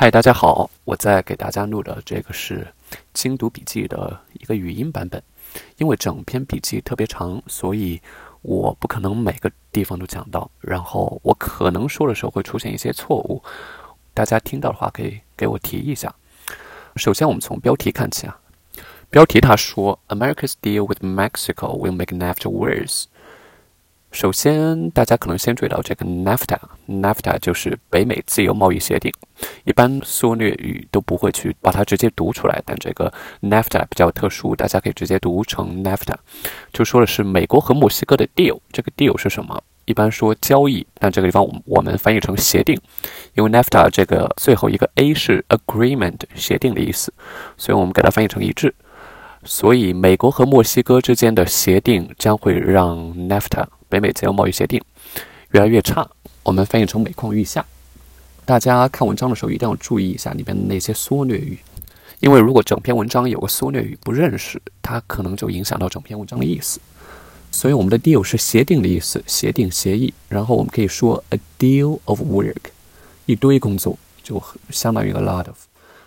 嗨，大家好！我在给大家录的这个是精读笔记的一个语音版本。因为整篇笔记特别长，所以我不可能每个地方都讲到。然后我可能说的时候会出现一些错误，大家听到的话可以给我提一下。首先，我们从标题看起啊。标题他说：“America's deal with Mexico will make NAFTA worse。”首先，大家可能先注意到这个 NAFTA，NAFTA 就是北美自由贸易协定。一般缩略语都不会去把它直接读出来，但这个 NAFTA 比较特殊，大家可以直接读成 NAFTA，就说的是美国和墨西哥的 deal。这个 deal 是什么？一般说交易，但这个地方我我们翻译成协定，因为 NAFTA 这个最后一个 A 是 agreement 协定的意思，所以我们给它翻译成一致。所以美国和墨西哥之间的协定将会让 NAFTA。北美自由贸易协定越来越差，我们翻译成每况愈下。大家看文章的时候一定要注意一下里边的那些缩略语，因为如果整篇文章有个缩略语不认识，它可能就影响到整篇文章的意思。所以我们的 deal 是协定的意思，协定协议。然后我们可以说 a deal of work，一堆工作就相当于 a lot of。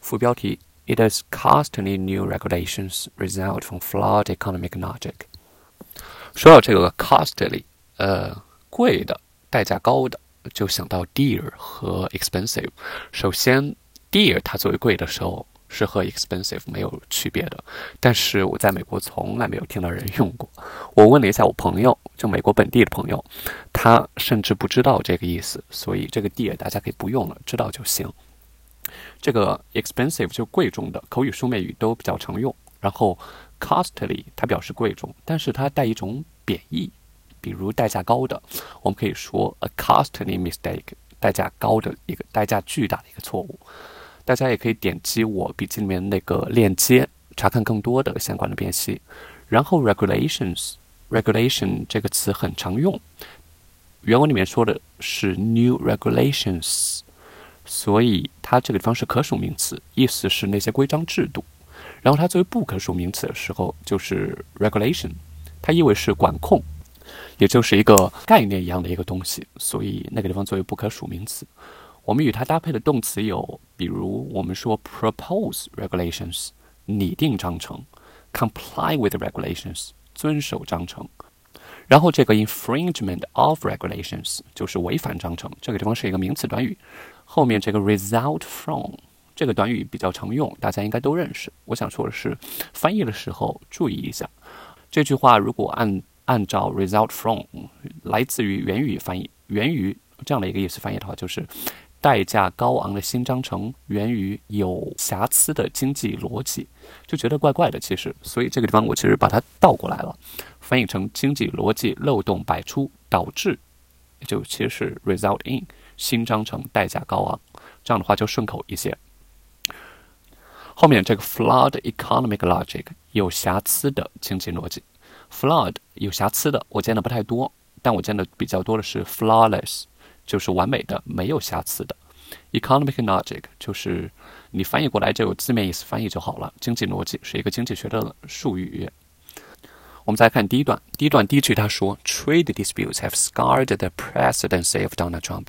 副标题：It has costly new regulations result from flawed economic logic。说到这个 costly，呃，贵的、代价高的，就想到 dear 和 expensive。首先，dear 它作为贵的时候是和 expensive 没有区别的，但是我在美国从来没有听到人用过。我问了一下我朋友，就美国本地的朋友，他甚至不知道这个意思，所以这个 dear 大家可以不用了，知道就行。这个 expensive 就贵重的，口语书面语都比较常用。然后，costly 它表示贵重，但是它带一种贬义，比如代价高的，我们可以说 a costly mistake，代价高的一个代价巨大的一个错误。大家也可以点击我笔记里面那个链接，查看更多的相关的辨析。然后，regulations，regulation 这个词很常用，原文里面说的是 new regulations，所以它这个地方是可数名词，意思是那些规章制度。然后它作为不可数名词的时候，就是 regulation，它意味是管控，也就是一个概念一样的一个东西。所以那个地方作为不可数名词，我们与它搭配的动词有，比如我们说 propose regulations，拟定章程；comply with regulations，遵守章程。然后这个 infringement of regulations 就是违反章程，这个地方是一个名词短语。后面这个 result from。这个短语比较常用，大家应该都认识。我想说的是，翻译的时候注意一下。这句话如果按按照 result from 来自于源于翻译，源于这样的一个意思翻译的话，就是代价高昂的新章程源于有瑕疵的经济逻辑，就觉得怪怪的。其实，所以这个地方我其实把它倒过来了，翻译成经济逻辑漏洞百出导致，就其实是 result in 新章程代价高昂，这样的话就顺口一些。后面这个 flawed economic logic 有瑕疵的经济逻辑，flawed 有瑕疵的，我见的不太多，但我见的比较多的是 flawless，就是完美的，没有瑕疵的。economic logic 就是你翻译过来就有字面意思翻译就好了，经济逻辑是一个经济学的术语。我们再看第一段，第一段第一句他说，trade disputes have scarred the presidency of Donald Trump。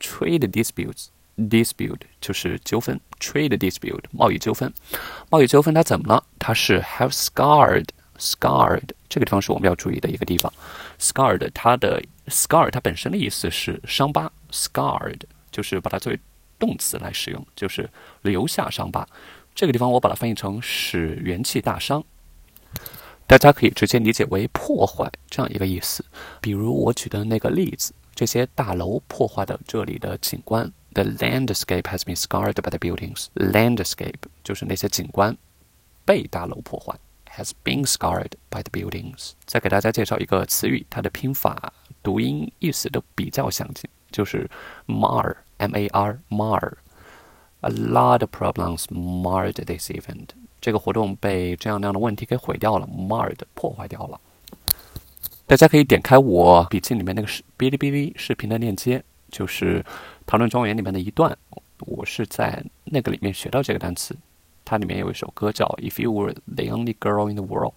trade disputes dispute 就是纠纷，trade dispute 贸易纠纷，贸易纠纷它怎么了？它是 have scarred，scarred 这个地方是我们要注意的一个地方。scarred 它的 scar 它本身的意思是伤疤，scarred 就是把它作为动词来使用，就是留下伤疤。这个地方我把它翻译成使元气大伤，大家可以直接理解为破坏这样一个意思。比如我举的那个例子，这些大楼破坏的这里的景观。The landscape has been scarred by the buildings. Landscape 就是那些景观被大楼破坏。Has been scarred by the buildings。再给大家介绍一个词语，它的拼法、读音、意思都比较相近，就是 mar，m-a-r mar。A lot of problems marred this event。这个活动被这样那样的问题给毁掉了，marred 破坏掉了。大家可以点开我笔记里面那个视哔哩哔哩视频的链接，就是讨论庄园里面的一段，我是在那个里面学到这个单词。它里面有一首歌叫《If You Were the Only Girl in the World》。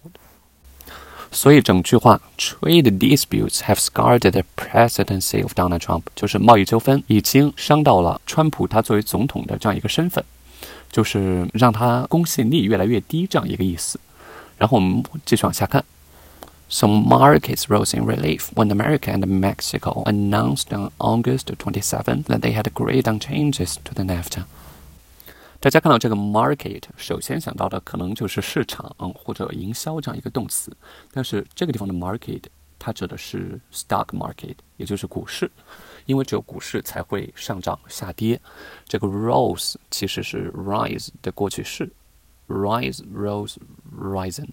所以整句话，trade disputes have scarred the presidency of Donald Trump，就是贸易纠纷已经伤到了川普他作为总统的这样一个身份，就是让他公信力越来越低这样一个意思。然后我们继续往下看。Some markets rose in relief when America and Mexico announced on August 27 that they had agreed on changes to the NAFTA. 大家看到这个 market，首先想到的可能就是市场或者营销这样一个动词，但是这个地方的 market 它指的是 stock market，也就是股市，因为只有股市才会上涨下跌。这个 rose 其实是 rise 的过去式，rise rose risen。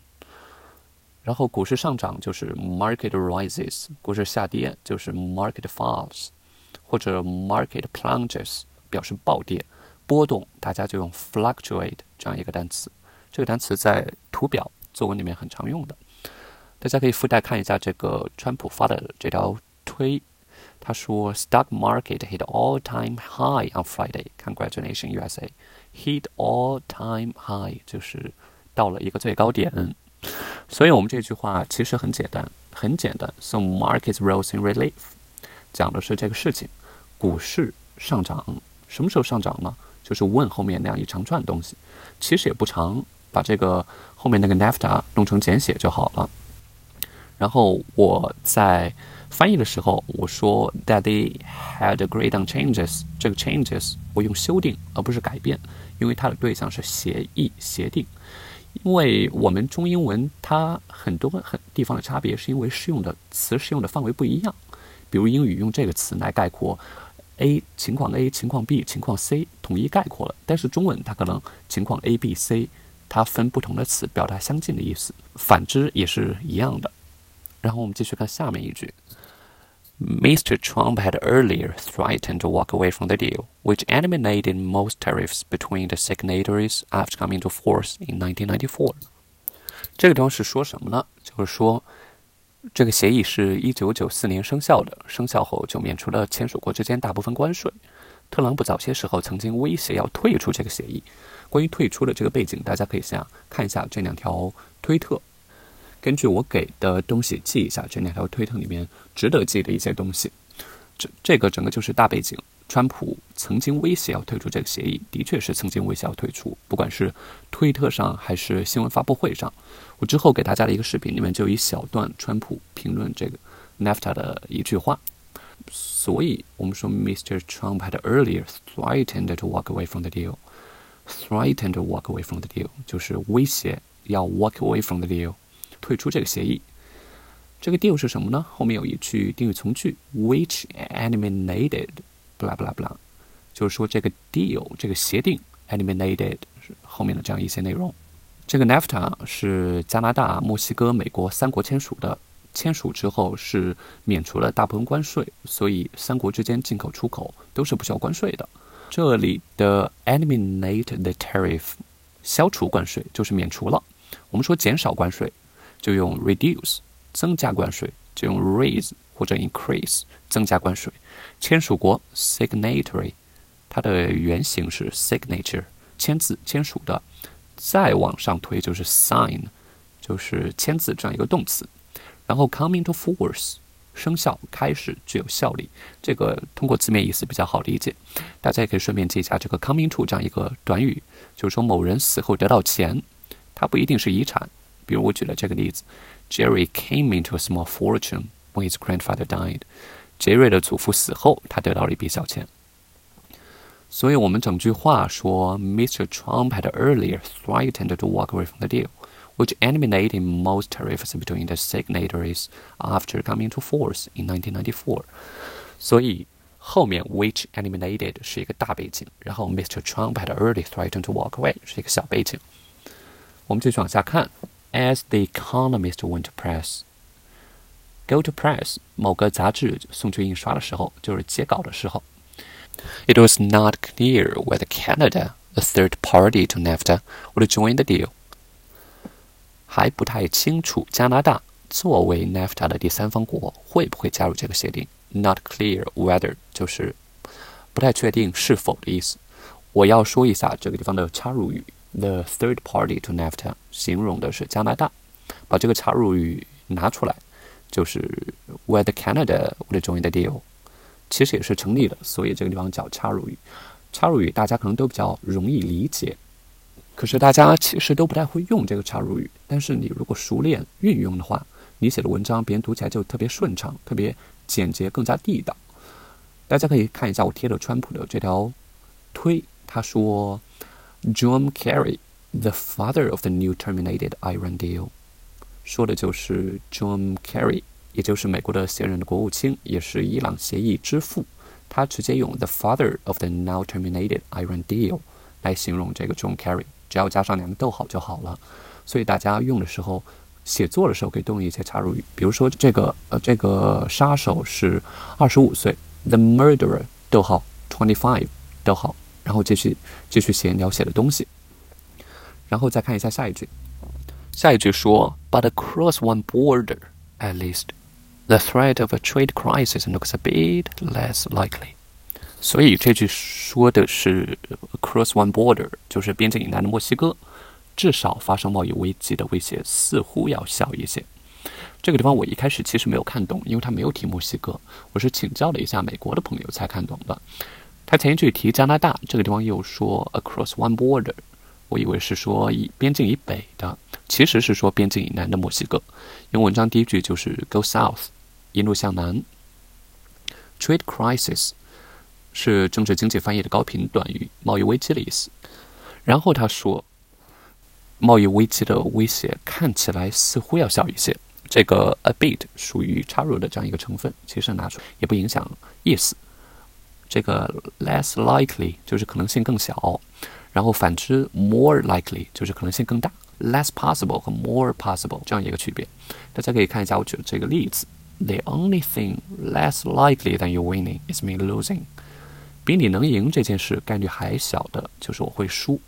然后股市上涨就是 market rises，股市下跌就是 market falls，或者 market plunges 表示暴跌。波动，大家就用 fluctuate 这样一个单词。这个单词在图表作文里面很常用的。大家可以附带看一下这个川普发的这条推。他说：“Stock market hit all-time high on Friday，congratulation USA! Hit all-time high 就是到了一个最高点。所以我们这句话其实很简单，很简单。So markets rose in relief，讲的是这个事情，股市上涨。什么时候上涨呢？就是问后面那样一长串东西，其实也不长，把这个后面那个 NAFTA 弄成简写就好了。然后我在翻译的时候，我说 that they had agreed on changes，这个 changes 我用修订而不是改变，因为它的对象是协议协定。因为我们中英文它很多很地方的差别，是因为适用的词适用的范围不一样。比如英语用这个词来概括。A 情况 A 情况 B 情况 C 统一概括了，但是中文它可能情况 A B C，它分不同的词表达相近的意思，反之也是一样的。然后我们继续看下面一句：Mr. Trump had earlier threatened to walk away from the deal, which eliminated most tariffs between the signatories after coming to force in 1994。这个地方是说什么呢？就是说。这个协议是一九九四年生效的，生效后就免除了签署国之间大部分关税。特朗普早些时候曾经威胁要退出这个协议。关于退出的这个背景，大家可以想看一下这两条推特。根据我给的东西记一下这两条推特里面值得记的一些东西。这这个整个就是大背景。川普曾经威胁要退出这个协议，的确是曾经威胁要退出，不管是推特上还是新闻发布会上。我之后给大家的一个视频里面就一小段川普评论这个 NAFTA 的一句话。所以我们说，Mr. Trump had earlier threatened to walk away from the deal. Threatened to walk away from the deal 就是威胁要 walk away from the deal，退出这个协议。这个 deal 是什么呢？后面有一句定语从句，which eliminated。不啦不啦不啦，就是说这个 deal 这个协定 eliminated 后面的这样一些内容。这个 NAFTA 是加拿大、墨西哥、美国三国签署的，签署之后是免除了大部分关税，所以三国之间进口出口都是不需要关税的。这里的 eliminate the tariff 消除关税就是免除了。我们说减少关税就用 reduce，增加关税就用 raise 或者 increase，增加关税。签署国 signatory，它的原型是 signature，签字、签署的。再往上推就是 sign，就是签字这样一个动词。然后 coming to force，生效、开始、具有效力。这个通过字面意思比较好理解，大家也可以顺便记一下这个 coming to 这样一个短语，就是说某人死后得到钱，它不一定是遗产。比如我举了这个例子：Jerry came into a small fortune when his grandfather died。杰瑞的祖父死后，他得到了一笔小钱。所以我们整句话说，Mr. Trump had earlier threatened to walk away from the deal, which eliminated most tariffs between the signatories after coming to force in 1994。所以后面 which eliminated 是一个大背景，然后 Mr. Trump had earlier threatened to walk away 是一个小背景。我们继续往下看 ，As the Economist went to press。Go to press 某个杂志送去印刷的时候，就是截稿的时候。It was not clear whether Canada, a third party to NAFTA, would join the deal. 还不太清楚加拿大作为 NAFTA 的第三方国会不会加入这个协定。Not clear whether 就是不太确定是否的意思。我要说一下这个地方的插入语 ，the third party to NAFTA 形容的是加拿大。把这个插入语拿出来，就是 whether Canada would join the deal，其实也是成立的。所以这个地方叫插入语。插入语大家可能都比较容易理解，可是大家其实都不太会用这个插入语。但是你如果熟练运用的话，你写的文章别人读起来就特别顺畅、特别简洁、更加地道。大家可以看一下我贴的川普的这条推，他说：“John Kerry, the father of the new terminated Iran deal。”说的就是 John Kerry，也就是美国的现任的国务卿，也是伊朗协议之父。他直接用 the father of the now terminated Iran deal 来形容这个 John Kerry，只要加上两个逗号就好了。所以大家用的时候，写作的时候可以多用一些插入语，比如说这个呃这个杀手是二十五岁，the murderer 逗号 twenty five 逗号，然后继续继续写你要写的东西，然后再看一下下一句，下一句说 but across one border at least。The threat of a trade crisis looks a bit less likely。所以这句说的是 across one border，就是边境以南的墨西哥，至少发生贸易危机的威胁似乎要小一些。这个地方我一开始其实没有看懂，因为他没有提墨西哥，我是请教了一下美国的朋友才看懂的。他前一句提加拿大，这个地方又说 across one border，我以为是说以边境以北的，其实是说边境以南的墨西哥。因为文章第一句就是 go south。一路向南，trade crisis 是政治经济翻译的高频短语，贸易危机的意思。然后他说，贸易危机的威胁看起来似乎要小一些。这个 a bit 属于插入的这样一个成分，其实拿出也不影响意思。这个 less likely 就是可能性更小，然后反之 more likely 就是可能性更大。less possible 和 more possible 这样一个区别，大家可以看一下我举的这个例子。The only thing less likely than you winning is me losing。比你能赢这件事概率还小的，就是我会输。